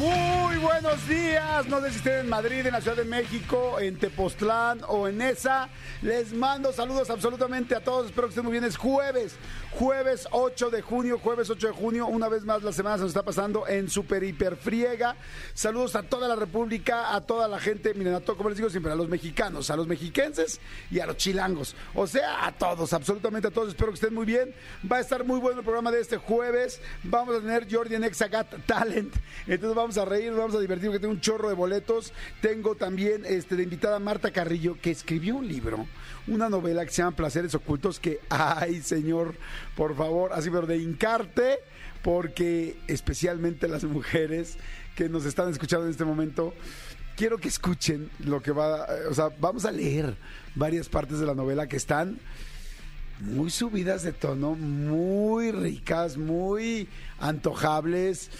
Muy buenos días. No sé si estén en Madrid, en la Ciudad de México, en Tepoztlán o en esa. Les mando saludos absolutamente a todos. Espero que estén muy bien. Es jueves, jueves 8 de junio, jueves 8 de junio. Una vez más la semana se nos está pasando en super hiper friega. Saludos a toda la República, a toda la gente. Miren, a todo, como les digo siempre, a los mexicanos, a los mexiquenses y a los chilangos. O sea, a todos, absolutamente a todos. Espero que estén muy bien. Va a estar muy bueno el programa de este jueves. Vamos a tener Jordi en Exagat Talent. Entonces vamos a reír, vamos a divertir, porque tengo un chorro de boletos. Tengo también este, de invitada Marta Carrillo, que escribió un libro, una novela que se llama Placeres Ocultos, que, ay, señor, por favor, así, pero de hincarte, porque especialmente las mujeres que nos están escuchando en este momento, quiero que escuchen lo que va, o sea, vamos a leer varias partes de la novela que están muy subidas de tono, muy ricas, muy antojables.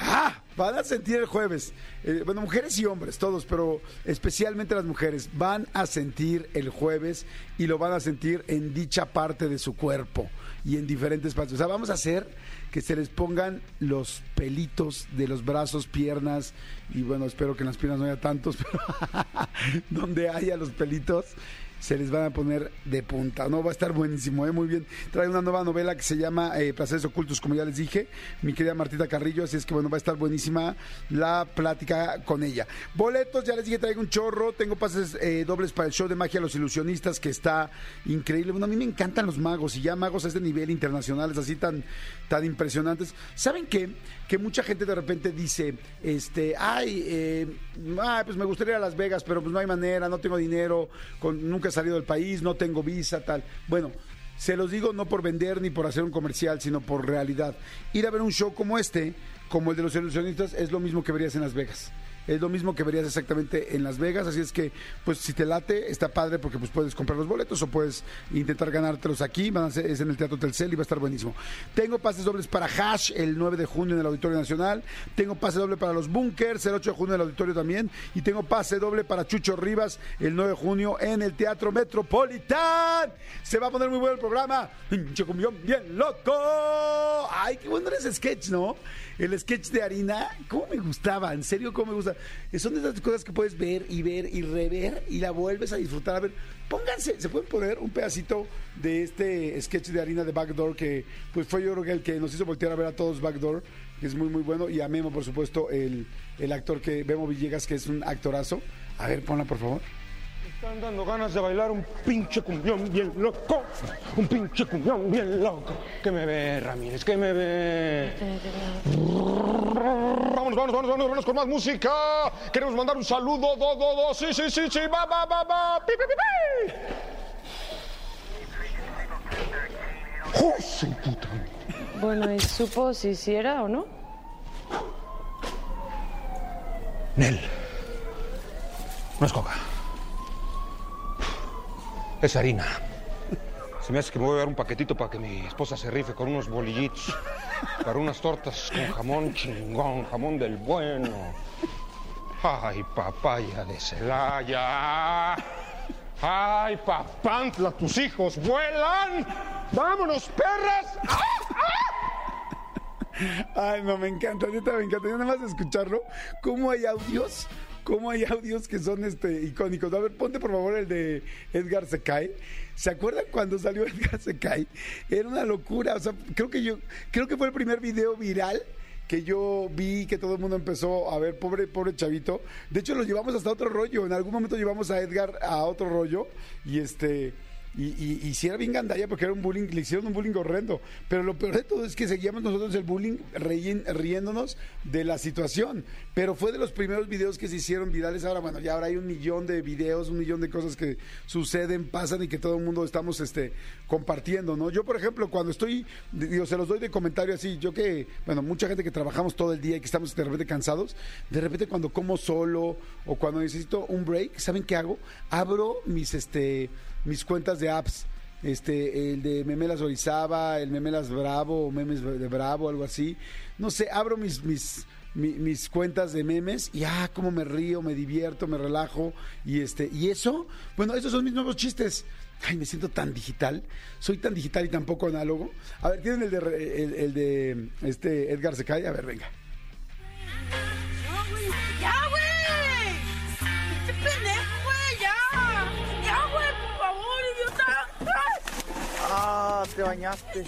¡Ah! Van a sentir el jueves. Eh, bueno, mujeres y hombres, todos, pero especialmente las mujeres van a sentir el jueves y lo van a sentir en dicha parte de su cuerpo y en diferentes partes. O sea, vamos a hacer que se les pongan los pelitos de los brazos, piernas y bueno, espero que en las piernas no haya tantos, pero donde haya los pelitos se les van a poner de punta. No, va a estar buenísimo, ¿eh? muy bien. Trae una nueva novela que se llama eh, Placeres Ocultos, como ya les dije, mi querida Martita Carrillo, así es que bueno, va a estar buenísima la plática con ella. Boletos, ya les dije, traigo un chorro, tengo pases eh, dobles para el show de magia Los Ilusionistas, que está increíble. Bueno, a mí me encantan los magos, y ya magos a este nivel internacionales, así tan, tan impresionantes. ¿Saben qué? Que mucha gente de repente dice, este, ay, eh, pues me gustaría ir a Las Vegas, pero pues no hay manera, no tengo dinero, con, nunca he salido del país, no tengo visa, tal. Bueno, se los digo no por vender ni por hacer un comercial, sino por realidad. Ir a ver un show como este, como el de los ilusionistas, es lo mismo que verías en Las Vegas. Es lo mismo que verías exactamente en Las Vegas, así es que, pues si te late, está padre porque pues puedes comprar los boletos o puedes intentar ganártelos aquí, es en el Teatro Telcel y va a estar buenísimo. Tengo pases dobles para Hash el 9 de junio en el Auditorio Nacional, tengo pase doble para los Bunkers el 8 de junio en el Auditorio también y tengo pase doble para Chucho Rivas el 9 de junio en el Teatro Metropolitan. Se va a poner muy bueno el programa. Pinche cumbión bien loco. Ay, qué bueno era ese sketch, ¿no? El sketch de harina, ¿cómo me gustaba? En serio, ¿cómo me gusta? Son de esas cosas que puedes ver y ver y rever y la vuelves a disfrutar. A ver, pónganse, se pueden poner un pedacito de este sketch de harina de Backdoor que pues fue yo creo que el que nos hizo voltear a ver a todos Backdoor, que es muy muy bueno, y a Memo, por supuesto, el, el actor que Memo Villegas, que es un actorazo. A ver, ponla por favor. Están dando ganas de bailar un pinche cumbión bien loco. Un pinche cumbión bien loco. Que me ve, Ramírez, que me ve. Vámonos, vámonos, vámonos, vámonos, vámonos con más música. Queremos mandar un saludo, do, do, do. Sí, sí, sí, sí, va, va, va, va. Pi, pi, pi, pi. ¡Oh, su puta! Bueno, ¿y supo si sí era o no? Nel. No es coca. Es harina. Se me hace que me voy a dar un paquetito para que mi esposa se rife con unos bolillitos. Para unas tortas con jamón chingón, jamón del bueno. Ay, papaya de Celaya. Ay, papantla, tus hijos vuelan. Vámonos, perras. Ay, no, me encanta, neta, me encanta. Yo nada más escucharlo, cómo hay audios, cómo hay audios que son este icónicos. A ver, ponte por favor el de Edgar se cae. ¿Se acuerdan cuando salió Edgar se cae? Era una locura. O sea, creo que yo, creo que fue el primer video viral que yo vi que todo el mundo empezó a ver, pobre, pobre chavito. De hecho, lo llevamos hasta otro rollo. En algún momento llevamos a Edgar a otro rollo y este. Y, y, y si era bien gandalla porque era un bullying, le hicieron un bullying horrendo. Pero lo peor de todo es que seguíamos nosotros el bullying riéndonos de la situación. Pero fue de los primeros videos que se hicieron virales. Ahora, bueno, ya ahora hay un millón de videos, un millón de cosas que suceden, pasan y que todo el mundo estamos este, compartiendo, ¿no? Yo, por ejemplo, cuando estoy, digo, se los doy de comentario así, yo que, bueno, mucha gente que trabajamos todo el día y que estamos de repente cansados, de repente cuando como solo o cuando necesito un break, ¿saben qué hago? Abro mis, este, mis cuentas de apps. Este, el de Memelas Orizaba, el Memelas Bravo, Memes de Bravo, algo así. No sé, abro mis, mis, mi- mis cuentas de memes y ah, cómo me río, me divierto, me relajo y este y eso, bueno, esos son mis nuevos chistes. Ay, me siento tan digital. Soy tan digital y tan poco análogo. A ver, ¿tienen el de, el, el de este Edgar Secay? A ver, venga. Ah, te bañaste.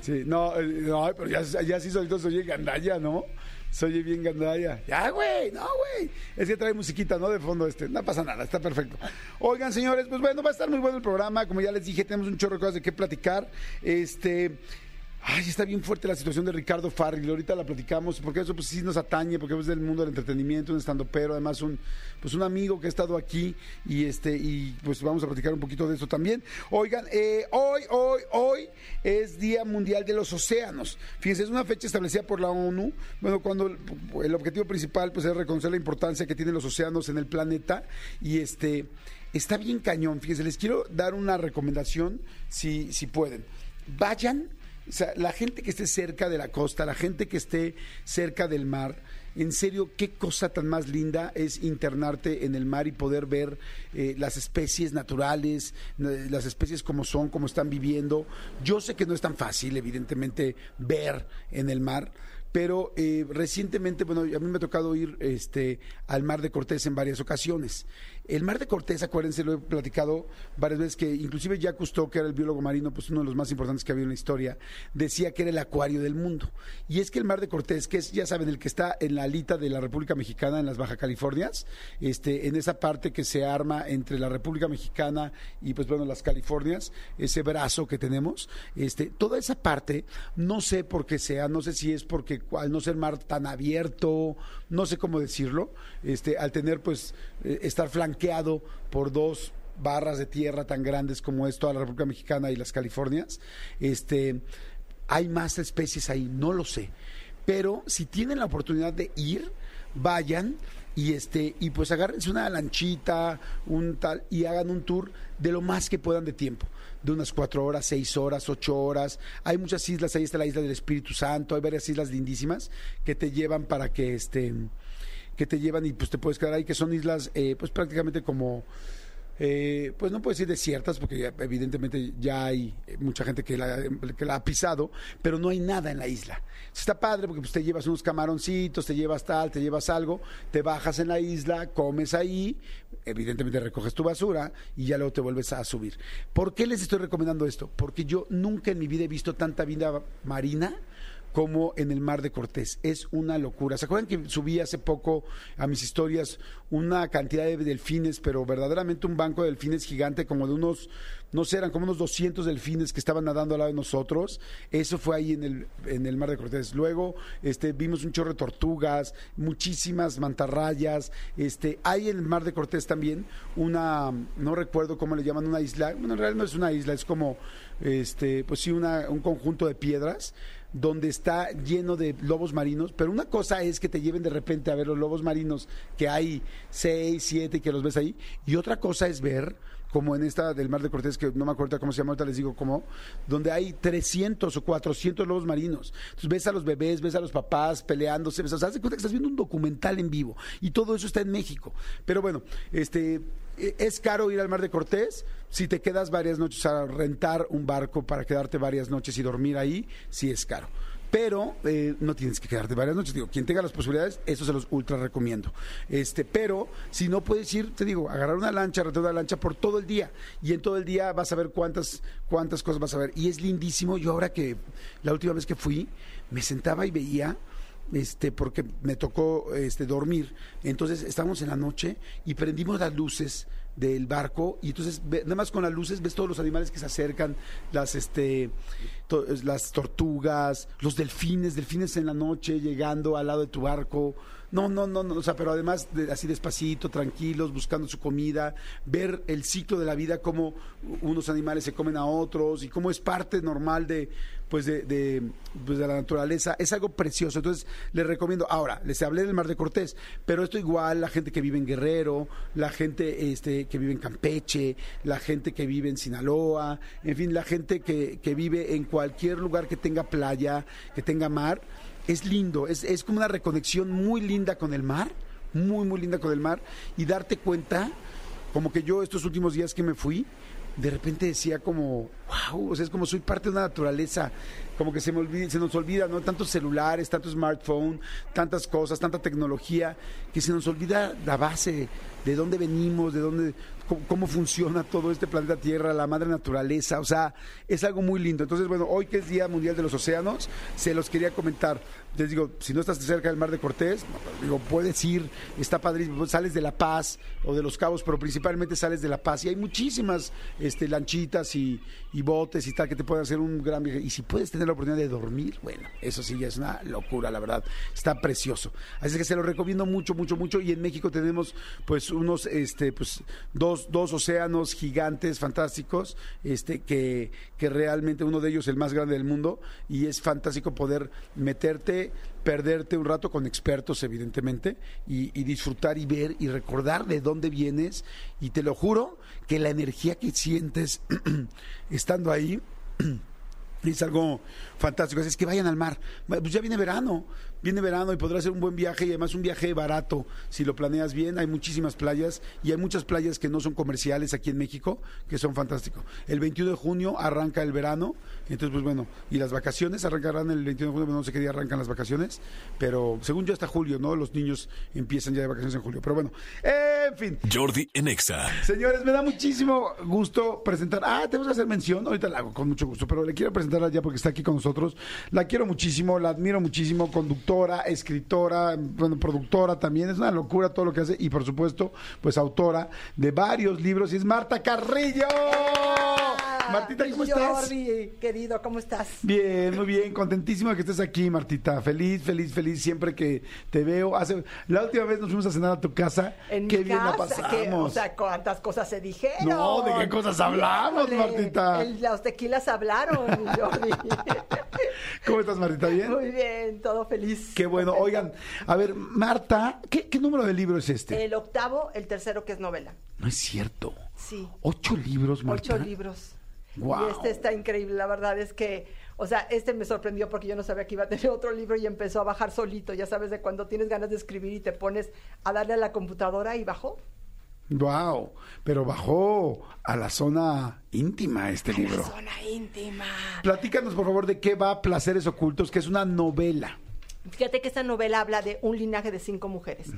Sí, no, no, pero ya, ya sí solito soy gandalla, ¿no? Soy bien gandalla. Ya, güey, no, güey. Es que trae musiquita, ¿no? De fondo este. No pasa nada, está perfecto. Oigan, señores, pues bueno, va a estar muy bueno el programa. Como ya les dije, tenemos un chorro de cosas de qué platicar. Este. Ay, está bien fuerte la situación de Ricardo Farril. Ahorita la platicamos porque eso pues sí nos atañe, porque es del mundo del entretenimiento, un estando pero, además un pues un amigo que ha estado aquí y este y pues vamos a platicar un poquito de eso también. Oigan, eh, hoy, hoy, hoy es Día Mundial de los Océanos. Fíjense, es una fecha establecida por la ONU. Bueno, cuando el, el objetivo principal pues es reconocer la importancia que tienen los océanos en el planeta y este está bien cañón. Fíjense, les quiero dar una recomendación si si pueden. Vayan la gente que esté cerca de la costa, la gente que esté cerca del mar, en serio, qué cosa tan más linda es internarte en el mar y poder ver eh, las especies naturales, las especies como son, como están viviendo. Yo sé que no es tan fácil, evidentemente, ver en el mar. Pero eh, recientemente, bueno, a mí me ha tocado ir este, al Mar de Cortés en varias ocasiones. El Mar de Cortés, acuérdense, lo he platicado varias veces, que inclusive Jacques Cousteau, que era el biólogo marino, pues uno de los más importantes que había en la historia, decía que era el acuario del mundo. Y es que el Mar de Cortés, que es, ya saben, el que está en la alita de la República Mexicana, en las Baja Californias, este, en esa parte que se arma entre la República Mexicana y, pues bueno, las Californias, ese brazo que tenemos, este, toda esa parte, no sé por qué sea, no sé si es porque al no ser mar tan abierto, no sé cómo decirlo, este, al tener pues eh, estar flanqueado por dos barras de tierra tan grandes como es toda la República Mexicana y las Californias, este, hay más especies ahí, no lo sé. Pero si tienen la oportunidad de ir, vayan y este y pues agárrense una lanchita, un tal y hagan un tour de lo más que puedan de tiempo, de unas cuatro horas, seis horas, ocho horas. Hay muchas islas, ahí está la isla del Espíritu Santo, hay varias islas lindísimas que te llevan para que este que te llevan y pues te puedes quedar ahí, que son islas eh, pues prácticamente como eh, pues no puedo decir desiertas, porque evidentemente ya hay mucha gente que la, que la ha pisado, pero no hay nada en la isla. Está padre porque pues, te llevas unos camaroncitos, te llevas tal, te llevas algo, te bajas en la isla, comes ahí, evidentemente recoges tu basura y ya luego te vuelves a subir. ¿Por qué les estoy recomendando esto? Porque yo nunca en mi vida he visto tanta vida marina como en el Mar de Cortés. Es una locura. ¿Se acuerdan que subí hace poco a mis historias una cantidad de delfines, pero verdaderamente un banco de delfines gigante, como de unos, no sé, eran como unos 200 delfines que estaban nadando al lado de nosotros? Eso fue ahí en el, en el Mar de Cortés. Luego este, vimos un chorro de tortugas, muchísimas mantarrayas. Este, hay en el Mar de Cortés también una, no recuerdo cómo le llaman, una isla. Bueno, en realidad no es una isla, es como, este, pues sí, una, un conjunto de piedras donde está lleno de lobos marinos, pero una cosa es que te lleven de repente a ver los lobos marinos, que hay seis, siete, que los ves ahí, y otra cosa es ver, como en esta del Mar de Cortés, que no me acuerdo cómo se llama, ahorita les digo cómo, donde hay 300 o 400 lobos marinos. Entonces ves a los bebés, ves a los papás peleándose, ves, o sea, haz de cuenta que estás viendo un documental en vivo, y todo eso está en México. Pero bueno, este es caro ir al Mar de Cortés. Si te quedas varias noches a rentar un barco para quedarte varias noches y dormir ahí, sí es caro. Pero eh, no tienes que quedarte varias noches. Digo, quien tenga las posibilidades, eso se los ultra recomiendo. Este, pero si no puedes ir, te digo, agarrar una lancha, rentar una lancha por todo el día. Y en todo el día vas a ver cuántas, cuántas cosas vas a ver. Y es lindísimo. Yo ahora que la última vez que fui, me sentaba y veía este, porque me tocó este, dormir. Entonces estábamos en la noche y prendimos las luces del barco y entonces ve- nada más con las luces ves todos los animales que se acercan, las este las tortugas, los delfines, delfines en la noche llegando al lado de tu barco. No, no, no, no, o sea, pero además de- así despacito, tranquilos, buscando su comida, ver el ciclo de la vida, cómo unos animales se comen a otros y cómo es parte normal de, pues de, de, pues de la naturaleza. Es algo precioso. Entonces, les recomiendo. Ahora, les hablé del Mar de Cortés, pero esto igual, la gente que vive en Guerrero, la gente este, que vive en Campeche, la gente que vive en Sinaloa, en fin, la gente que, que vive en cualquier lugar que tenga playa, que tenga mar. Es lindo, es, es como una reconexión muy linda con el mar, muy, muy linda con el mar, y darte cuenta como que yo estos últimos días que me fui, de repente decía como, wow, o sea, es como soy parte de una naturaleza, como que se, me olvida, se nos olvida, ¿no? Tantos celulares, tanto smartphone, tantas cosas, tanta tecnología, que se nos olvida la base, de dónde venimos, de dónde, cómo, funciona todo este planeta Tierra, la madre naturaleza, o sea, es algo muy lindo. Entonces, bueno, hoy que es Día Mundial de los Océanos, se los quería comentar. Les digo, si no estás cerca del Mar de Cortés, digo, puedes ir, está padrísimo, sales de La Paz o de Los Cabos, pero principalmente sales de La Paz y hay muchísimas este, lanchitas y, y botes y tal que te pueden hacer un gran viaje. Y si puedes tener la oportunidad de dormir, bueno, eso sí ya es una locura, la verdad. Está precioso. Así que se lo recomiendo mucho, mucho, mucho. Y en México tenemos pues unos, este, pues, dos, dos océanos gigantes, fantásticos, este, que, que realmente uno de ellos es el más grande del mundo, y es fantástico poder meterte perderte un rato con expertos, evidentemente, y, y, disfrutar y ver y recordar de dónde vienes. Y te lo juro que la energía que sientes estando ahí es algo fantástico. Así es que vayan al mar. Pues ya viene verano, viene verano y podrá ser un buen viaje y además un viaje barato si lo planeas bien. Hay muchísimas playas y hay muchas playas que no son comerciales aquí en México que son fantásticos. El 21 de junio arranca el verano, entonces pues bueno, y las vacaciones arrancarán el 21 de junio, no sé qué día arrancan las vacaciones, pero según yo hasta julio, ¿no? Los niños empiezan ya de vacaciones en julio, pero bueno, en fin. Jordi Enexa. Señores, me da muchísimo gusto presentar. Ah, tenemos que hacer mención, ahorita la hago con mucho gusto, pero le quiero ya porque está aquí con nosotros. La quiero muchísimo, la admiro muchísimo, conductora, escritora, bueno, productora también. Es una locura todo lo que hace y por supuesto, pues autora de varios libros y es Marta Carrillo. Martita, ¿cómo estás? Jordi, querido, ¿cómo estás? Bien, muy bien, contentísimo de que estés aquí, Martita. Feliz, feliz, feliz siempre que te veo. Hace, la última vez nos fuimos a cenar a tu casa. En qué mi bien la casa, pasamos. que, o sea, cuántas cosas se dijeron. No, ¿de qué cosas hablamos, Híjole, Martita? el- los tequilas hablaron, Jordi. ¿Cómo estás, Martita? ¿Bien? Muy bien, todo feliz. Qué bueno. Oigan, a ver, Marta, ¿qué, qué número de libro es este? El octavo, el tercero que es novela. No es cierto. Sí. ¿Ocho libros, Marta? Ocho libros. Guau. Y este está increíble, la verdad es que, o sea, este me sorprendió porque yo no sabía que iba a tener otro libro y empezó a bajar solito, ya sabes, de cuando tienes ganas de escribir y te pones a darle a la computadora y bajó. Wow, pero bajó a la zona íntima este libro. La zona íntima. Platícanos, por favor, de qué va Placeres Ocultos, que es una novela. Fíjate que esta novela habla de un linaje de cinco mujeres.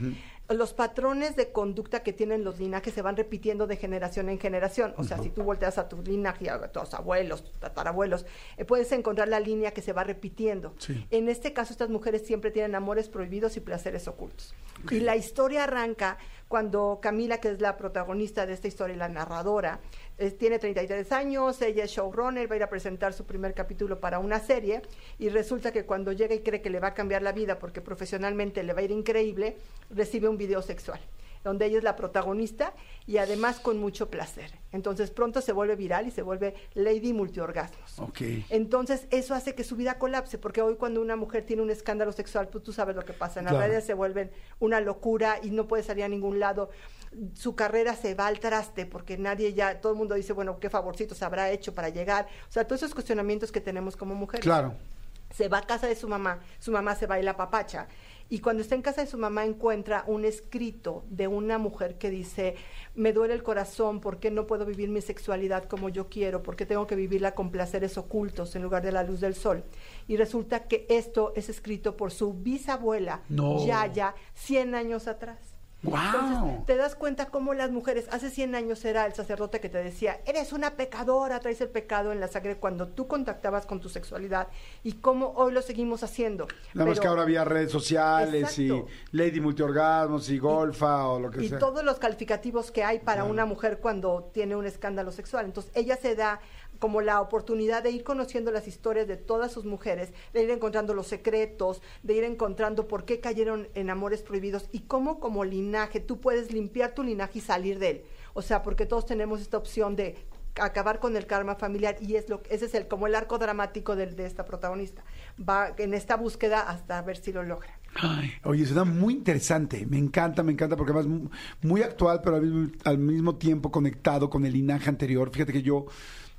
Los patrones de conducta que tienen los linajes se van repitiendo de generación en generación. O sea, si tú volteas a tu linaje, a tus abuelos, tus tatarabuelos, eh, puedes encontrar la línea que se va repitiendo. Sí. En este caso, estas mujeres siempre tienen amores prohibidos y placeres ocultos. Y la historia arranca cuando Camila, que es la protagonista de esta historia y la narradora, eh, tiene 33 años, ella es showrunner, va a ir a presentar su primer capítulo para una serie y resulta que cuando llega y cree que le va a cambiar la vida porque profesionalmente le va a ir increíble, recibe un video sexual donde ella es la protagonista y además con mucho placer. Entonces pronto se vuelve viral y se vuelve Lady Multiorgasmos. Ok. Entonces, eso hace que su vida colapse, porque hoy cuando una mujer tiene un escándalo sexual, pues tú sabes lo que pasa. En las Claro. redes se vuelven una locura y no puede salir a ningún lado. Su carrera se va al traste porque nadie ya, todo el mundo dice, bueno, qué favorcitos habrá hecho para llegar. O sea, todos esos cuestionamientos que tenemos como mujeres Claro. se va a casa de su mamá, su mamá se va y la papacha. Y cuando está en casa de su mamá encuentra un escrito de una mujer que dice, me duele el corazón, ¿por qué no puedo vivir mi sexualidad como yo quiero? ¿Por qué tengo que vivirla con placeres ocultos en lugar de la luz del sol? Y resulta que esto es escrito por su bisabuela, No. Yaya, 100 años atrás. Entonces, Wow. te das cuenta cómo las mujeres, hace 100 años era el sacerdote que te decía, eres una pecadora, traes el pecado en la sangre cuando tú contactabas con tu sexualidad y cómo hoy lo seguimos haciendo. Nada más que ahora había redes sociales Exacto. y Lady Multiorgasmos y Golfa o lo que y sea. todos los calificativos que hay para una mujer cuando tiene un escándalo sexual. Entonces, ella se da como la oportunidad de ir conociendo las historias de todas sus mujeres, de ir encontrando los secretos, de ir encontrando por qué cayeron en amores prohibidos y cómo como linaje tú puedes limpiar tu linaje y salir de él. O sea, porque todos tenemos esta opción de acabar con el karma familiar y es lo ese es el como el arco dramático del- de esta protagonista. Va en esta búsqueda hasta ver si lo logra. Ay, oye, suena muy interesante. Me encanta, me encanta porque además mu- muy actual, pero al mismo tiempo conectado con el linaje anterior. Fíjate que yo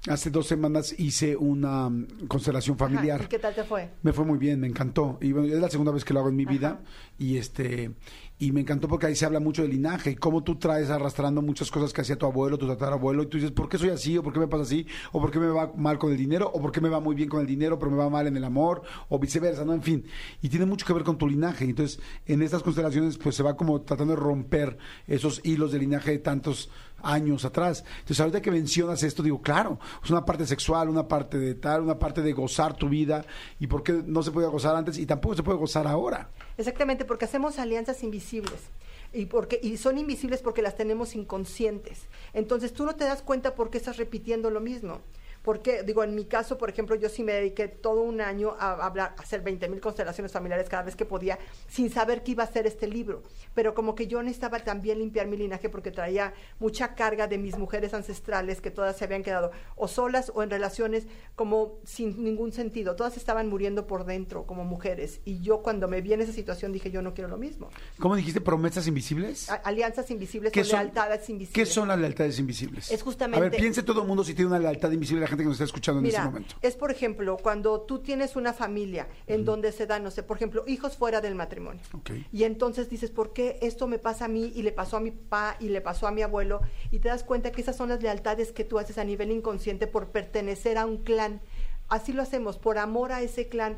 hace dos semanas hice una mm, constelación Ajá, familiar. ¿Y qué tal te fue? Me fue muy bien, me encantó. Y bueno, es la segunda vez que lo hago en mi vida. Y este y me encantó porque ahí se habla mucho de linaje y cómo tú traes arrastrando muchas cosas que hacía tu abuelo, tu tatarabuelo, y tú dices, ¿por qué soy así? ¿O por qué me pasa así? ¿O por qué me va mal con el dinero? ¿O por qué me va muy bien con el dinero, pero me va mal en el amor? O viceversa, ¿no? En fin. Y tiene mucho que ver con tu linaje. Entonces, en estas constelaciones, pues se va como tratando de romper esos hilos de linaje de tantos años atrás. Entonces, ahorita que mencionas esto, digo, claro, es una parte sexual, una parte de tal, una parte de gozar tu vida, y por qué no se podía gozar antes y tampoco se puede gozar ahora. Exactamente, porque hacemos alianzas invisibles. Y, porque, y son invisibles porque las tenemos inconscientes. Entonces tú no te das cuenta por qué estás repitiendo lo mismo. Porque, digo, en mi caso, por ejemplo, yo sí me dediqué todo un año a hablar, a hacer 20 mil constelaciones familiares cada vez que podía, sin saber que iba a ser este libro. Pero como que yo necesitaba también limpiar mi linaje porque traía mucha carga de mis mujeres ancestrales que todas se habían quedado o solas o en relaciones como sin ningún sentido. Todas estaban muriendo por dentro como mujeres. Y yo cuando me vi en esa situación dije, yo no quiero lo mismo. ¿Cómo dijiste? ¿Promesas invisibles? A- alianzas invisibles ¿Qué o son- lealtades ¿Qué invisibles. son las lealtades invisibles? Es justamente- A ver, piense todo el mundo si tiene una lealtad invisible gente que nos está escuchando en Mira, este momento. es por ejemplo, cuando tú tienes una familia en donde se dan, no sé, por ejemplo, hijos fuera del matrimonio. Y entonces dices, ¿por qué esto me pasa a mí y le pasó a mi papá y le pasó a mi abuelo? Y te das cuenta que esas son las lealtades que tú haces a nivel inconsciente por pertenecer a un clan. Así lo hacemos, por amor a ese clan.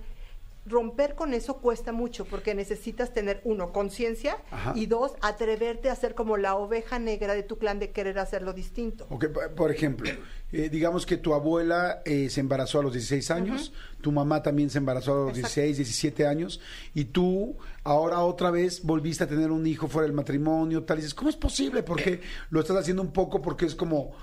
Romper con eso cuesta mucho porque necesitas tener, uno, conciencia y dos, atreverte a ser como la oveja negra de tu clan de querer hacerlo distinto. Ok, p- por ejemplo, eh, digamos que tu abuela eh, se embarazó a los 16 años, tu mamá también se embarazó a los Exacto. 16, 17 años, y tú ahora otra vez volviste a tener un hijo fuera del matrimonio, tal, y dices, ¿cómo es posible? Porque lo estás haciendo un poco porque es como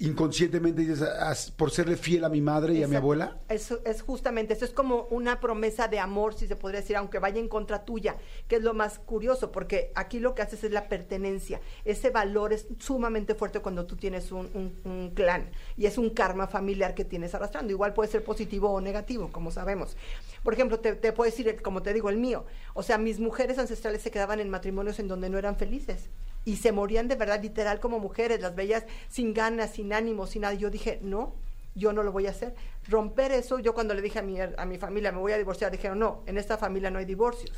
inconscientemente dices, "As- por serle fiel a mi madre y a mi abuela. Eso es justamente, eso es como una promesa de amor, si se podría decir, aunque vaya en contra tuya, que es lo más curioso, porque aquí lo que haces es la pertenencia. Ese valor es sumamente fuerte cuando tú tienes un, un- un clan y es un karma familiar que tienes arrastrando. Igual puede ser positivo o negativo, como sabemos. Por ejemplo, te, te puedo decir, como te digo, el mío. O sea, mis mujeres ancestrales se quedaban en matrimonios en donde no eran felices y se morían de verdad literal como mujeres, las veías sin ganas, sin ánimo, sin nada. Yo dije, no, yo no lo voy a hacer. Romper eso, yo cuando le dije a mi, a mi familia, me voy a divorciar, dijeron, no, en esta familia no hay divorcios.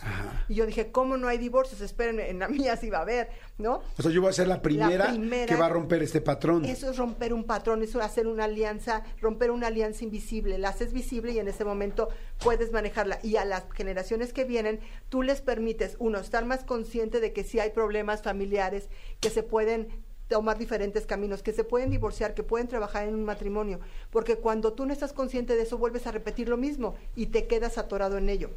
Y yo dije, ¿cómo no hay divorcios? Espérenme, en la mía sí va a haber, ¿no? O sea, yo voy a ser la primera, primera- que va a romper este patrón. Eso es romper un patrón, eso es hacer una alianza, romper una alianza invisible. La haces visible y en ese momento puedes manejarla. Y a las generaciones que vienen, tú les permites, uno, estar más consciente de que sí hay problemas familiares que se pueden tomar diferentes caminos, que se pueden divorciar, que pueden trabajar en un matrimonio, porque cuando tú no estás consciente de eso vuelves a repetir lo mismo y te quedas atorado en ello.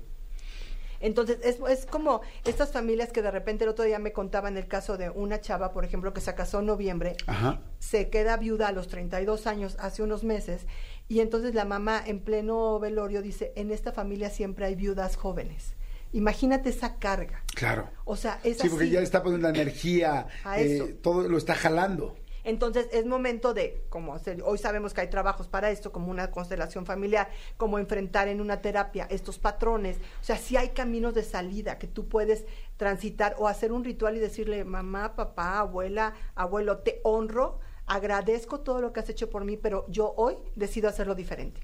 Entonces, es, es como estas familias que de repente el otro día me contaban el caso de una chava, por ejemplo, que se casó en noviembre, Ajá. se queda viuda a los 32 años, hace unos meses, y entonces la mamá en pleno velorio dice, en esta familia siempre hay viudas jóvenes. Imagínate esa carga. Claro. O sea, es Sí, porque así. ya está poniendo la energía, A eh, todo lo está jalando. Entonces es momento de, como hacer- hoy sabemos que hay trabajos para esto, como una constelación familiar, como enfrentar en una terapia estos patrones. O sea, sí hay caminos de salida que tú puedes transitar o hacer un ritual y decirle, mamá, papá, abuela, abuelo, te honro, agradezco todo lo que has hecho por mí, pero yo hoy decido hacerlo diferente.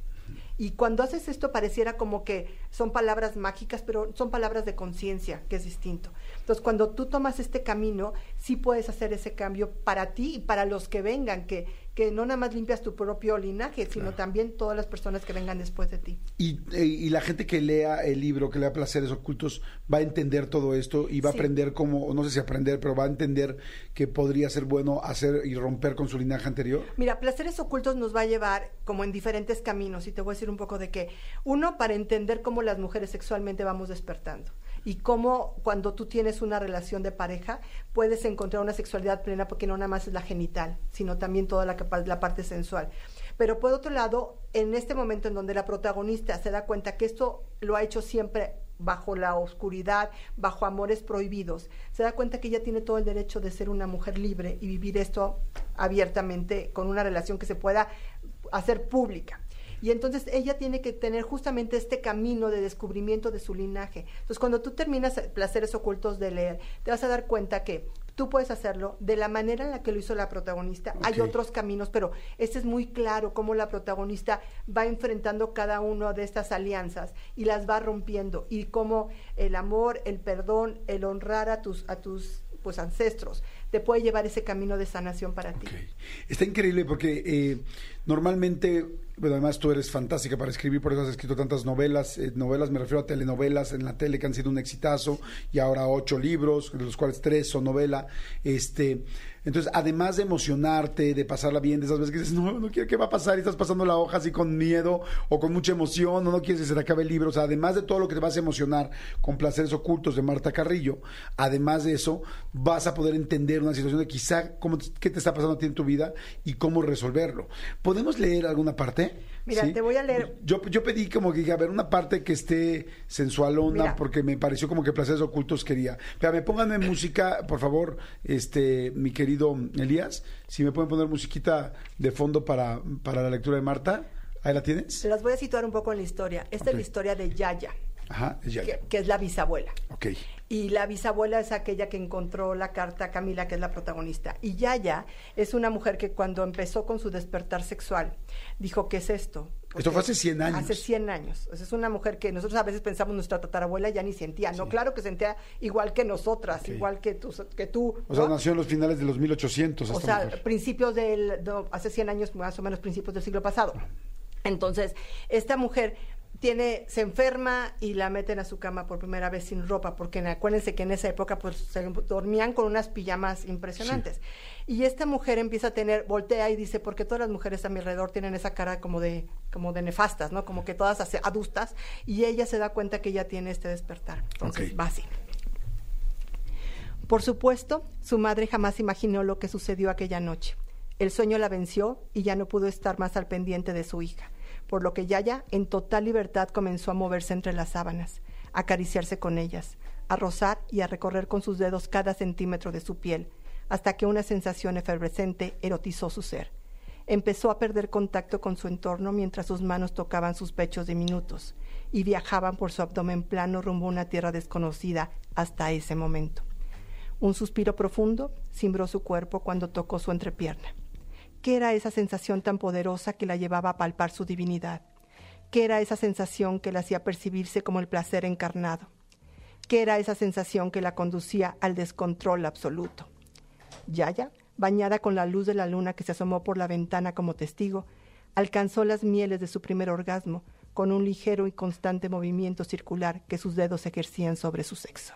Y cuando haces esto pareciera como que son palabras mágicas, pero son palabras de conciencia, que es distinto. Entonces, cuando tú tomas este camino, sí puedes hacer ese cambio para ti y para los que vengan, que, que no nada más limpias tu propio linaje, sino también todas las personas que vengan después de ti. Y, eh, y la gente que lea el libro, que lea Placeres Ocultos, va a entender todo esto y va a aprender cómo, o no sé si aprender, pero va a entender que podría ser bueno hacer y romper con su linaje anterior. Mira, placeres ocultos nos va a llevar como en diferentes caminos y te voy a decir un poco de qué. Uno, para entender cómo las mujeres sexualmente vamos despertando y cómo cuando tú tienes una relación de pareja puedes encontrar una sexualidad plena porque no nada más es la genital, sino también toda la, la parte sensual. Pero por otro lado, en este momento en donde la protagonista se da cuenta que esto lo ha hecho siempre bajo la oscuridad, bajo amores prohibidos, se da cuenta que ella tiene todo el derecho de ser una mujer libre y vivir esto abiertamente con una relación que se pueda hacer pública. Y entonces ella tiene que tener justamente este camino de descubrimiento de su linaje. Entonces cuando tú terminas Placeres Ocultos de leer, te vas a dar cuenta que tú puedes hacerlo de la manera en la que lo hizo la protagonista. Hay otros caminos, pero este es muy claro cómo la protagonista va enfrentando cada una de estas alianzas y las va rompiendo y cómo el amor, el perdón, el honrar a tus a tus pues ancestros te puede llevar ese camino de sanación para ti. Está increíble porque eh, normalmente, bueno, además tú eres fantástica para escribir, por eso has escrito tantas novelas. eh, novelas, me refiero a telenovelas en la tele que han sido un exitazo y ahora ocho libros, de los cuales tres son novela. Este, entonces, además de emocionarte, de pasarla bien, de esas veces que dices, no, no quiero qué va a pasar y estás pasando la hoja así con miedo o con mucha emoción, o no quieres que se te acabe el libro. O sea, además de todo lo que te vas a emocionar con placeres ocultos de Marta Carrillo, además de eso, vas a poder entender una situación de quizá cómo, qué te está pasando a ti en tu vida y cómo resolverlo. ¿Podemos leer alguna parte? Mira, te voy a leer- Yo, yo pedí como que, a ver, una parte que esté sensualona, Mira. porque me pareció como que placeres ocultos quería. Pero me pónganme música, por favor, este, mi querido Elías, si me pueden poner musiquita de fondo para, para la lectura de Marta. ¿Ahí la tienes? Se las voy a situar un poco en la historia. Esta es la historia de Yaya, Ajá, ya, ya. que, que es la bisabuela. Ok. Y la bisabuela es aquella que encontró la carta a Camila, que es la protagonista. Y Yaya es una mujer que cuando empezó con su despertar sexual, dijo, ¿qué es esto? Esto fue hace 100 años. Hace 100 años. O sea, es una mujer que nosotros a veces pensamos nuestra tatarabuela ya ni sentía. No, claro que sentía igual que nosotras, igual que tú. Que tú O sea, nació en los finales de los 1800 O sea, mujer. principios del, no, hace 100 años, más o menos principios del siglo pasado. Entonces, esta mujer tiene, se enferma y la meten a su cama por primera vez sin ropa, porque en- acuérdense que en esa época pues se dormían con unas pijamas impresionantes. Y esta mujer empieza a tener, voltea y dice, porque todas las mujeres a mi alrededor tienen esa cara como de, como de nefastas, ¿no? Como que todas hace- adustas, y ella se da cuenta que ella tiene este despertar. Entonces, va así. Por supuesto, su madre jamás imaginó lo que sucedió aquella noche. El sueño la venció y ya no pudo estar más al pendiente de su hija, por lo que Yaya, en total libertad, comenzó a moverse entre las sábanas, a acariciarse con ellas, a rozar y a recorrer con sus dedos cada centímetro de su piel, hasta que una sensación efervescente erotizó su ser. Empezó a perder contacto con su entorno mientras sus manos tocaban sus pechos diminutos y viajaban por su abdomen plano rumbo a una tierra desconocida hasta ese momento. Un suspiro profundo cimbró su cuerpo cuando tocó su entrepierna. ¿Qué era esa sensación tan poderosa que la llevaba a palpar su divinidad? ¿Qué era esa sensación que la hacía percibirse como el placer encarnado? ¿Qué era esa sensación que la conducía al descontrol absoluto? Yaya, bañada con la luz de la luna que se asomó por la ventana como testigo, alcanzó las mieles de su primer orgasmo con un ligero y constante movimiento circular que sus dedos ejercían sobre su sexo.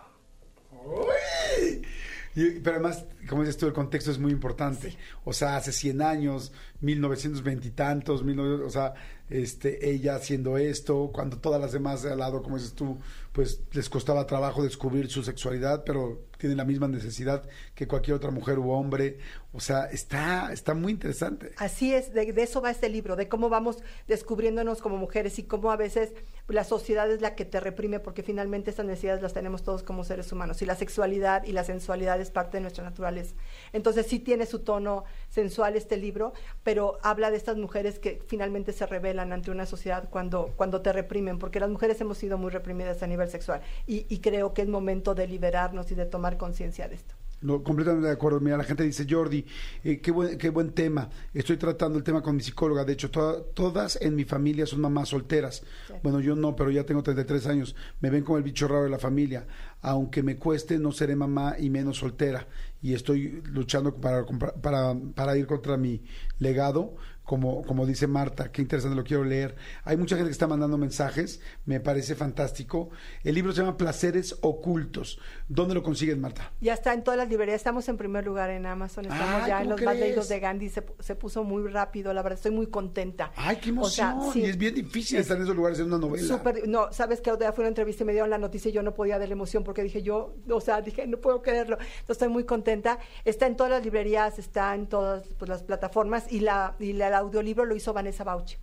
Y- pero además, como dices tú, el contexto es muy importante. O sea, hace 100 años, 1920 y tantos, 1900, o sea, este, ella haciendo esto, cuando todas las demás de al lado, como dices tú, pues les costaba trabajo descubrir su sexualidad, pero tienen la misma necesidad que cualquier otra mujer u hombre. O sea, está, está muy interesante. Así es, de, de eso va este libro, de cómo vamos descubriéndonos como mujeres y cómo a veces la sociedad es la que te reprime, porque finalmente estas necesidades las tenemos todos como seres humanos, y la sexualidad y la sensualidad es parte de nuestra naturaleza. Entonces sí tiene su tono sensual este libro, pero habla de estas mujeres que finalmente se rebelan ante una sociedad cuando, cuando te reprimen, porque las mujeres hemos sido muy reprimidas a nivel sexual, y, y creo que es momento de liberarnos y de tomar conciencia de esto. No, completamente de acuerdo. Mira, la gente dice, Jordi, eh, qué, buen, qué buen tema. Estoy tratando el tema con mi psicóloga. De hecho, to- todas en mi familia son mamás solteras. Bueno, yo no, pero ya tengo 33 años. Me ven como el bicho raro de la familia. Aunque me cueste, no seré mamá y menos soltera. Y estoy luchando para, para, para ir contra mi legado. Como, como dice Marta, qué interesante, lo quiero leer. Hay mucha gente que está mandando mensajes, me parece fantástico. El libro se llama Placeres Ocultos. ¿Dónde lo consiguen, Marta? Ya está en todas las librerías, estamos en primer lugar en Amazon, estamos Ay, ya en ¿cómo los más crees? leídos de Gandhi, se, se puso muy rápido, la verdad, estoy muy contenta. Ay, qué O sea, emoción. sí. Y es bien difícil Es estar en esos lugares en una novela. Súper, no, sabes que día fue una entrevista y me dieron la noticia y yo no podía de la emoción porque dije yo, o sea, dije, no puedo creerlo. Entonces estoy muy contenta. Está en todas las librerías, está en todas pues, las plataformas y la y la- el audiolibro lo hizo Vanessa Bauchi.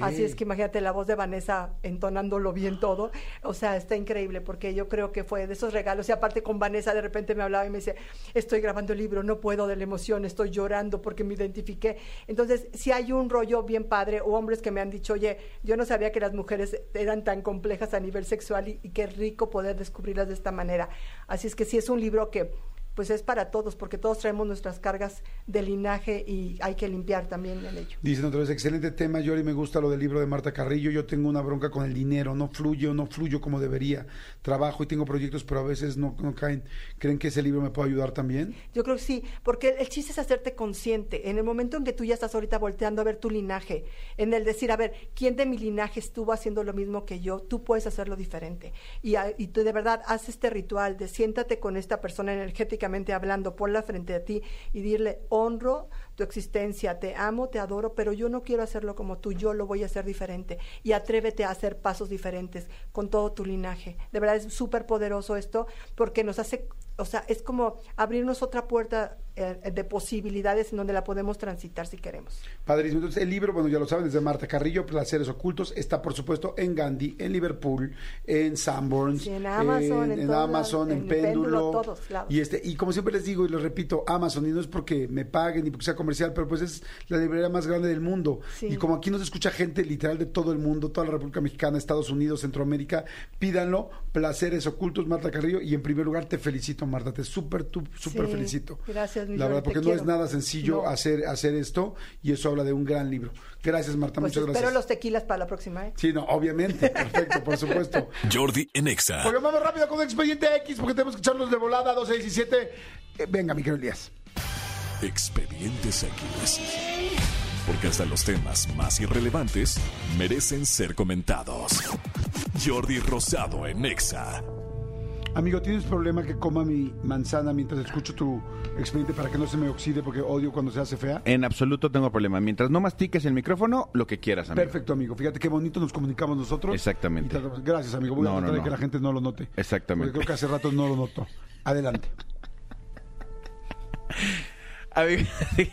Así es que imagínate la voz de Vanessa entonándolo bien todo. O sea, está increíble porque yo creo que fue de esos regalos. Y aparte con Vanessa de repente me hablaba y me dice, estoy grabando el libro, no puedo de la emoción, estoy llorando porque me identifiqué. Entonces, si hay un rollo bien padre o hombres que me han dicho, oye, yo no sabía que las mujeres eran tan complejas a nivel sexual y, y qué rico poder descubrirlas de esta manera. Así es que sí es un libro que pues es para todos, porque todos traemos nuestras cargas de linaje y hay que limpiar también en ello. Dicen otra vez, excelente tema, Yori, me gusta lo del libro de Marta Carrillo, yo tengo una bronca con el dinero, no fluye o no fluyo como debería, trabajo y tengo proyectos, pero a veces no, no caen. ¿Creen que ese libro me puede ayudar también? Yo creo que sí, porque el, el chiste es hacerte consciente. En el momento en que tú ya estás ahorita volteando a ver tu linaje, en el decir, a ver, ¿quién de mi linaje estuvo haciendo lo mismo que yo? Tú puedes hacerlo diferente. Y, a- y tú de verdad haz este ritual de siéntate con esta persona energéticamente hablando, ponla frente a ti y dile, honro tu existencia, te amo, te adoro, pero yo no quiero hacerlo como tú, yo lo voy a hacer diferente. Y atrévete a hacer pasos diferentes con todo tu linaje. De verdad es súper poderoso esto porque nos hace, o sea, es como abrirnos otra puerta eh, de posibilidades en donde la podemos transitar si queremos. Padrísimo. Entonces, el libro, bueno, ya lo saben, es de Marta Carrillo, Placeres Ocultos. Está, por supuesto, en Gandhi, en Liverpool, en Sanborns, Sí, en Amazon, en en, todas- Amazon, en, en Péndulo. Péndulo, todos lados. Y, este, y como siempre les digo y les repito, Amazon, y no es porque me paguen ni porque sea comercial, pero pues es la librería más grande del mundo. Sí. Y como aquí nos escucha gente literal de todo el mundo, toda la República Mexicana, Estados Unidos, Centroamérica, pídanlo. Placeres Ocultos, Marta Carrillo. Y en primer lugar, te felicito, Marta. Te súper, súper Sí, felicito. gracias, mi La verdad, porque no es nada sencillo No. hacer, hacer esto y eso habla de un gran libro. Gracias, Marta, Pues muchas espero gracias. los tequilas para la próxima. ¿eh? Sí, no, obviamente, perfecto, por supuesto. Jordi en Exa. Porque vamos rápido con Expediente X, porque tenemos que echarlos de volada, 12, 17. Eh, venga, mi querido Elías. Expedientes X. Porque hasta los temas más irrelevantes merecen ser comentados. Jordi Rosado en Exa. Amigo, ¿tienes problema que coma mi manzana mientras escucho tu expediente para que no se me oxide porque odio cuando se hace fea? En absoluto tengo problema. Mientras no mastiques el micrófono, lo que quieras, amigo. Perfecto, amigo. Fíjate qué bonito nos comunicamos nosotros. Exactamente. Y tratamos- Gracias, amigo. Voy No, a no, tratar de no. que la gente no lo note. Exactamente. Porque creo que hace rato no lo notó. Adelante. Amigo,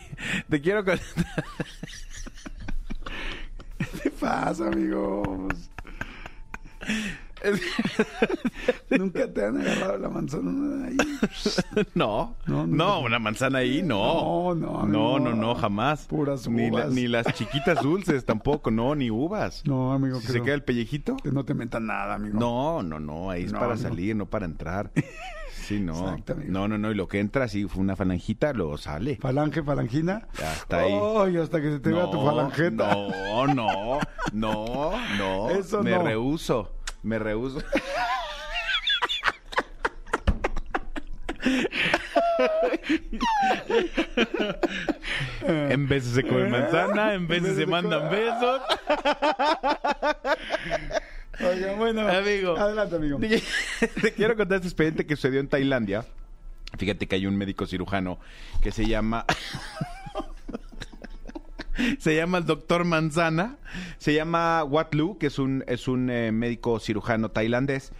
te quiero con- ¿Qué pasa, amigos? Nunca te han agarrado la manzana ahí. No, No, no, no. una manzana ahí, No, no. no, no, no, no, jamás. Puras ni, la- uvas. ni las chiquitas dulces tampoto, no, ni uvas. No, amigo. Si se no. queda el pellejito. Que no te metan nada, amigo. No, no, no, ahí es No, para no. salir, no para entrar. Sí, no. No, no, no, y lo que entra, sí, fue una falangita, luego sale. Falange, falangina. Hasta ahí. Ay, hasta que se te vea tu falangeta. No, no, no, no. Eso me no. rehuso, me rehuso. en veces se come manzana, en veces se mandan besos. Oiga, bueno. Amigo. Adelante, amigo. Te, te quiero contar este expediente que sucedió en Tailandia. Fíjate que hay un médico cirujano que se llama. Se llama el doctor Manzana. Se llama Wat Lu, que es un, es un eh, médico cirujano tailandés.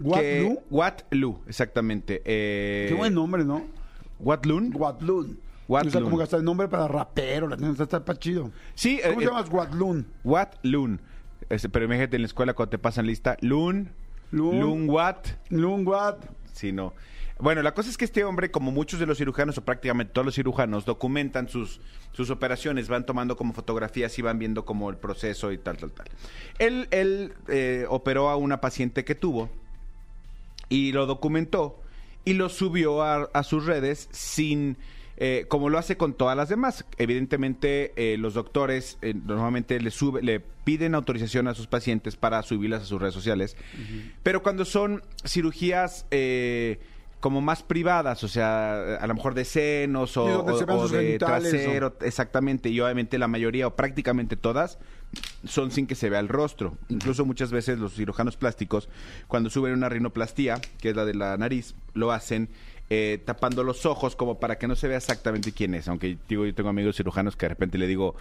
¿Wat que- Lu? Wat Lu, exactamente. Eh, Qué buen nombre, ¿no? Wat Lun. Guatlun. Guatlun. O sea, como que hasta el nombre para rapero. La neta, está, está chido. Sí, ¿Cómo eh, te llamas Guatlun? Wat Lun. Este, pero imagínate en la escuela cuando te pasan lista. Lun. Lun. Lun Wat. Lun Guat. Sí, no. Bueno, la cosa es que este hombre, como muchos de los cirujanos, o prácticamente todos los cirujanos, documentan sus, sus operaciones, van tomando como fotografías y van viendo como el proceso y tal, tal, tal. Él, él eh, operó a una paciente que tuvo y lo documentó y lo subió a, a sus redes sin... eh, como lo hace con todas las demás. Evidentemente, eh, los doctores eh, normalmente le, sube, le piden autorización a sus pacientes para subirlas a sus redes sociales. Pero cuando son cirugías eh, como más privadas, o sea, a lo mejor de senos o, Sí, donde se o- vean o sus de genitales, trasero, exactamente, y obviamente la mayoría o prácticamente todas son sin que se vea el rostro. Incluso muchas veces los cirujanos plásticos, cuando suben una rinoplastía, que es la de la nariz, lo hacen eh, tapando los ojos como para que no se vea exactamente quién es. Aunque digo, yo tengo amigos cirujanos que de repente le digo,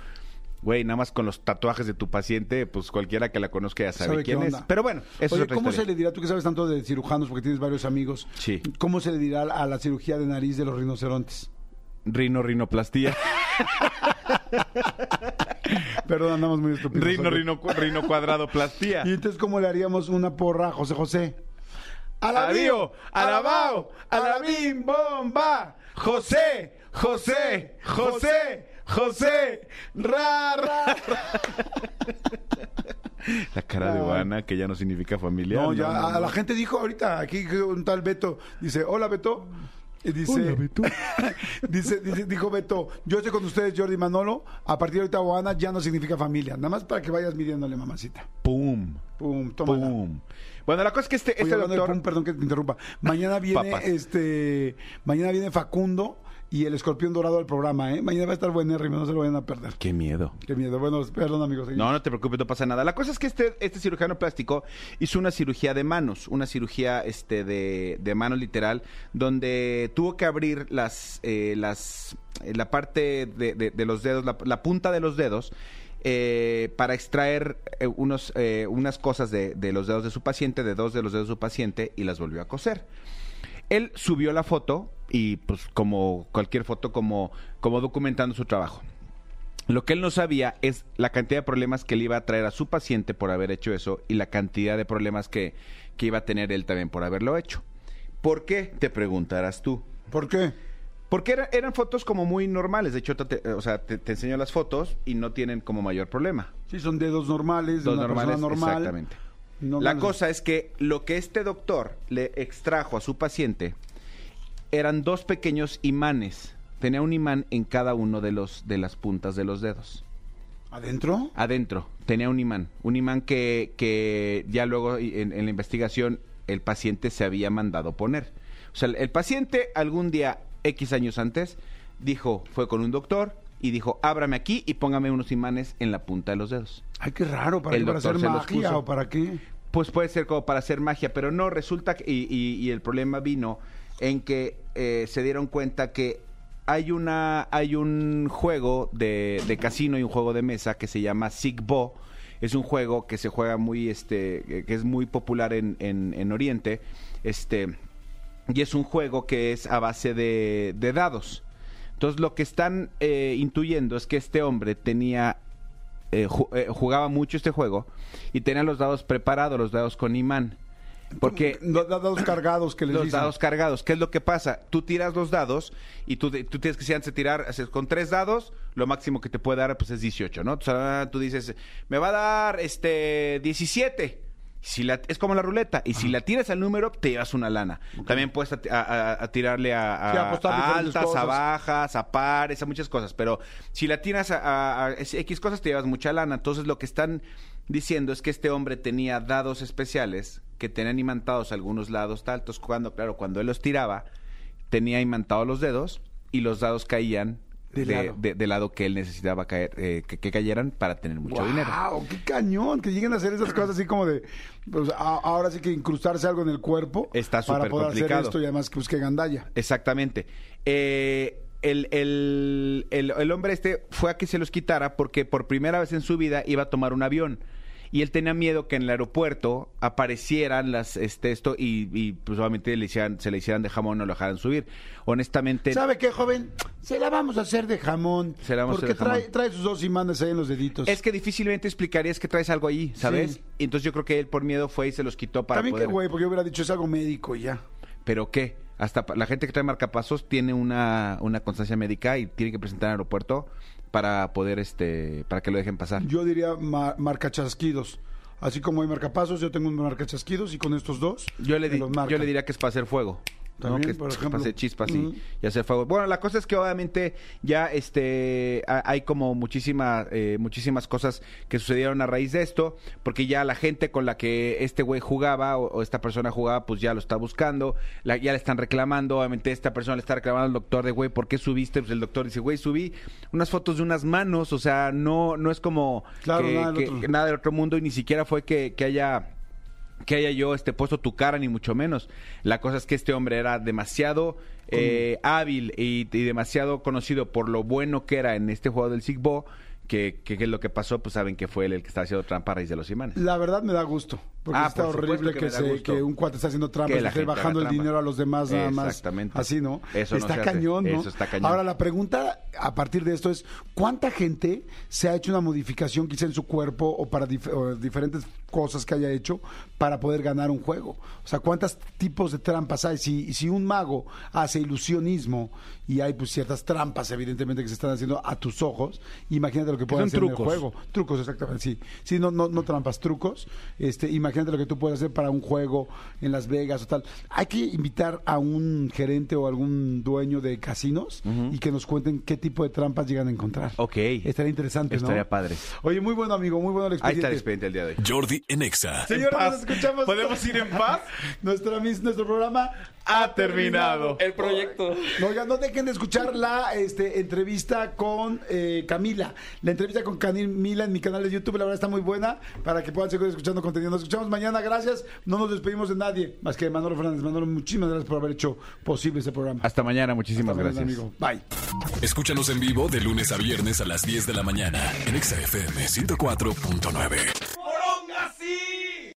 güey, nada más con los tatuajes de tu paciente, pues cualquiera que la conozca ya sabe, ¿Sabe qué quién es. Pero bueno, eso Oye, es otra ¿cómo historia. se le dirá, tú que sabes tanto de cirujanos porque tienes varios amigos, Sí. ¿cómo se le dirá a la cirugía de nariz de los rinocerontes? Rino, rinoplastía. Perdón, andamos muy estúpidos. rino, rino, rino cuadrado plastía. Y entonces, ¿cómo le haríamos una porra a José José? Alabío, alabao, alabim, bomba. José, José, José, José, ra, ra. La cara de. Juana, que ya no significa familia. No, ya, no, a no. la gente dijo ahorita, aquí un tal Beto, dice, hola Beto, Y dice, dice, dice, dijo Beto, yo estoy con ustedes, Jordi y Manolo. A partir de ahorita, Boana ya no significa familia. Nada más para que vayas midiéndole, mamacita. ¡Pum! Pum, tómala. ¡Pum! Bueno, la cosa es que este, Oye, este de doctor... pum, perdón que te interrumpa. Mañana viene este mañana viene Facundo y el escorpión dorado del programa, ¿eh? Mañana va a estar buenérrimo, no se lo vayan a perder. ¡Qué miedo! Qué miedo. Bueno, perdón, amigos. No, no te preocupes, no pasa nada. La cosa es que este, este cirujano plástico hizo una cirugía de manos, una cirugía este, de, de manos literal, donde tuvo que abrir las, eh, las, eh, la parte de, de- de los dedos, la, la punta de los dedos, eh, para extraer eh, unos, eh, unas cosas de, de los dedos de su paciente, de dos de los dedos de su paciente, y las volvió a coser. Él subió la foto y pues como cualquier foto como, como documentando su trabajo. Lo que él no sabía es la cantidad de problemas que le iba a traer a su paciente por haber hecho eso y la cantidad de problemas que, que iba a tener él también por haberlo hecho. ¿Por qué? Te preguntarás tú. ¿Por qué? Porque era- eran fotos como muy normales. De hecho, te, o sea, te, te enseño las fotos y no tienen como mayor problema. Sí, son dedos normales, de Dos una normales, persona normal. exactamente. No la cosa es que lo que este doctor le extrajo a su paciente eran dos pequeños imanes. Tenía un imán en cada uno de los de las puntas de los dedos. ¿Adentro? Adentro tenía un imán, un imán que, que ya luego en, en la investigación el paciente se había mandado poner. O sea, el, el paciente algún día, X años antes, dijo, fue con un doctor y dijo, ábrame aquí y póngame unos imanes en la punta de los dedos. Ay, qué raro. ¿Para El qué? ¿Para hacer magia o para qué? Pues puede ser como para hacer magia, pero no, resulta que, y, y- y el problema vino en que eh, se dieron cuenta que hay una hay un juego de, de casino y un juego de mesa que se llama Sigbo. Es un juego que se juega muy, este, que es muy popular en, en, en Oriente, este, y es un juego que es a base de, de dados. Entonces lo que están eh, intuyendo es que este hombre tenía eh, ju- eh, jugaba mucho este juego y tenía los dados preparados, los dados con imán. Porque da- dados cargados que les los dicen. dados cargados, ¿qué es lo que pasa? Tú tiras los dados y tú, tú tienes que si antes de tirar, con tres dados, lo máximo que te puede dar pues es 18, ¿no? O sea, tú dices, me va a dar este 17. Si la, es como la ruleta, y si la tiras al número, te llevas una lana. También puedes a, a- a tirarle a, Sí, altas, a bajas, a pares, a muchas cosas. Pero si la tiras a X cosas, te llevas mucha lana. Entonces, lo que están diciendo es que este hombre tenía dados especiales que tenían imantados algunos lados altos. Cuando, claro, cuando él los tiraba, tenía imantados los dedos y los dados caían De de- lado. de- del lado que él necesitaba caer, eh, que, que cayeran para tener mucho dinero. ¡Wow! ¡Qué cañón! Que lleguen a hacer esas cosas así como de. pues, a- ahora sí que incrustarse algo en el cuerpo. Está Para súper poder hacer complicado. esto y además que busque gandalla. Exactamente. Eh, el, el- el- el hombre este fue a que se los quitara porque por primera vez en su vida iba a tomar un avión. Y él tenía miedo que en el aeropuerto aparecieran las este esto y, y, pues obviamente le hicieran- se le hicieran de jamón o lo dejaran subir. Honestamente, ¿Sabe qué, joven? Se la vamos a hacer de jamón. Se la vamos a porque hacer de trae, jamón. trae sus dos imanes ahí en los deditos. es que difícilmente explicarías que traes algo ahí, ¿sabes? Sí. Y entonces yo creo que él por miedo fue y se los quitó para También poder... que güey, porque yo hubiera dicho es algo médico y ya. ¿Pero qué? Hasta la gente que trae marcapasos tiene una, una constancia médica y tiene que presentar al aeropuerto para poder, este, para que lo dejen pasar. Yo diría ma- marca chasquidos. Así como hay marcapasos, yo tengo un marca chasquidos y con estos dos. Yo le, di- yo le diría que es para hacer fuego. ¿No? Que por ejemplo. chispas y, y hacer fuego. Bueno, la cosa es que obviamente ya este ha- hay como muchísima, eh, muchísimas cosas que sucedieron a raíz de esto, porque ya la gente con la que este güey jugaba o, o esta persona jugaba, pues ya lo está buscando, la- ya le están reclamando, obviamente esta persona le está reclamando al doctor de, güey, ¿por qué subiste? Pues el doctor dice, güey, subí unas fotos de unas manos, o sea, no, no es como Claro, que- nada del que nada del otro mundo y ni siquiera fue que, que haya que haya yo este puesto tu cara ni mucho menos. La cosa es que este hombre era demasiado eh, hábil y, y demasiado conocido por lo bueno que era en este juego del Sigbo que, que, que lo que pasó, pues saben que fue él el que estaba haciendo trampa a raíz de los imanes. La verdad me da gusto. Porque Ah, está por horrible que se- un cuate está haciendo trampas Que esté bajando el trampa. dinero a los demás nada más. Exactamente. Así, ¿no? Eso está cañón, ¿no? Eso está cañón. Ahora, la pregunta a partir de esto es, ¿cuánta gente se ha hecho una modificación quizá en su cuerpo o para dif- o diferentes cosas que haya hecho para poder ganar un juego? O sea, ¿cuántos tipos de trampas hay? Si, si un mago hace ilusionismo y hay pues ciertas trampas evidentemente que se están haciendo a tus ojos, imagínate lo lo que puedes hacer en el trucos. juego. Trucos, exactamente, sí. Sí, no, no, no trampas, trucos. Este, imagínate lo que tú puedes hacer para un juego en Las Vegas o tal. Hay que invitar a un gerente o algún dueño de casinos y que nos cuenten qué tipo de trampas llegan a encontrar. Ok. Estaría interesante, ¿no? Estaría padre. Oye, muy bueno, amigo, muy bueno el Ahí está el expediente. expediente el día de hoy. Jordi en Exa. Señores, nos escuchamos. ¿Podemos ir en paz? Nuestra, mis- nuestro programa Ha terminado. El proyecto. No, Oigan, no dejen de escuchar la este, entrevista con eh, Camila. La entrevista con Camila en mi canal de YouTube, la verdad está muy buena para que puedan seguir escuchando contenido. Nos escuchamos mañana, gracias. No nos despedimos de nadie, más que de Manolo Fernández. Manolo, muchísimas gracias por haber hecho posible este programa. Hasta mañana, muchísimas Hasta mañana, gracias. amigo. Bye. Escúchanos en vivo de lunes a viernes a las 10 de la mañana en Exa FM 104.9.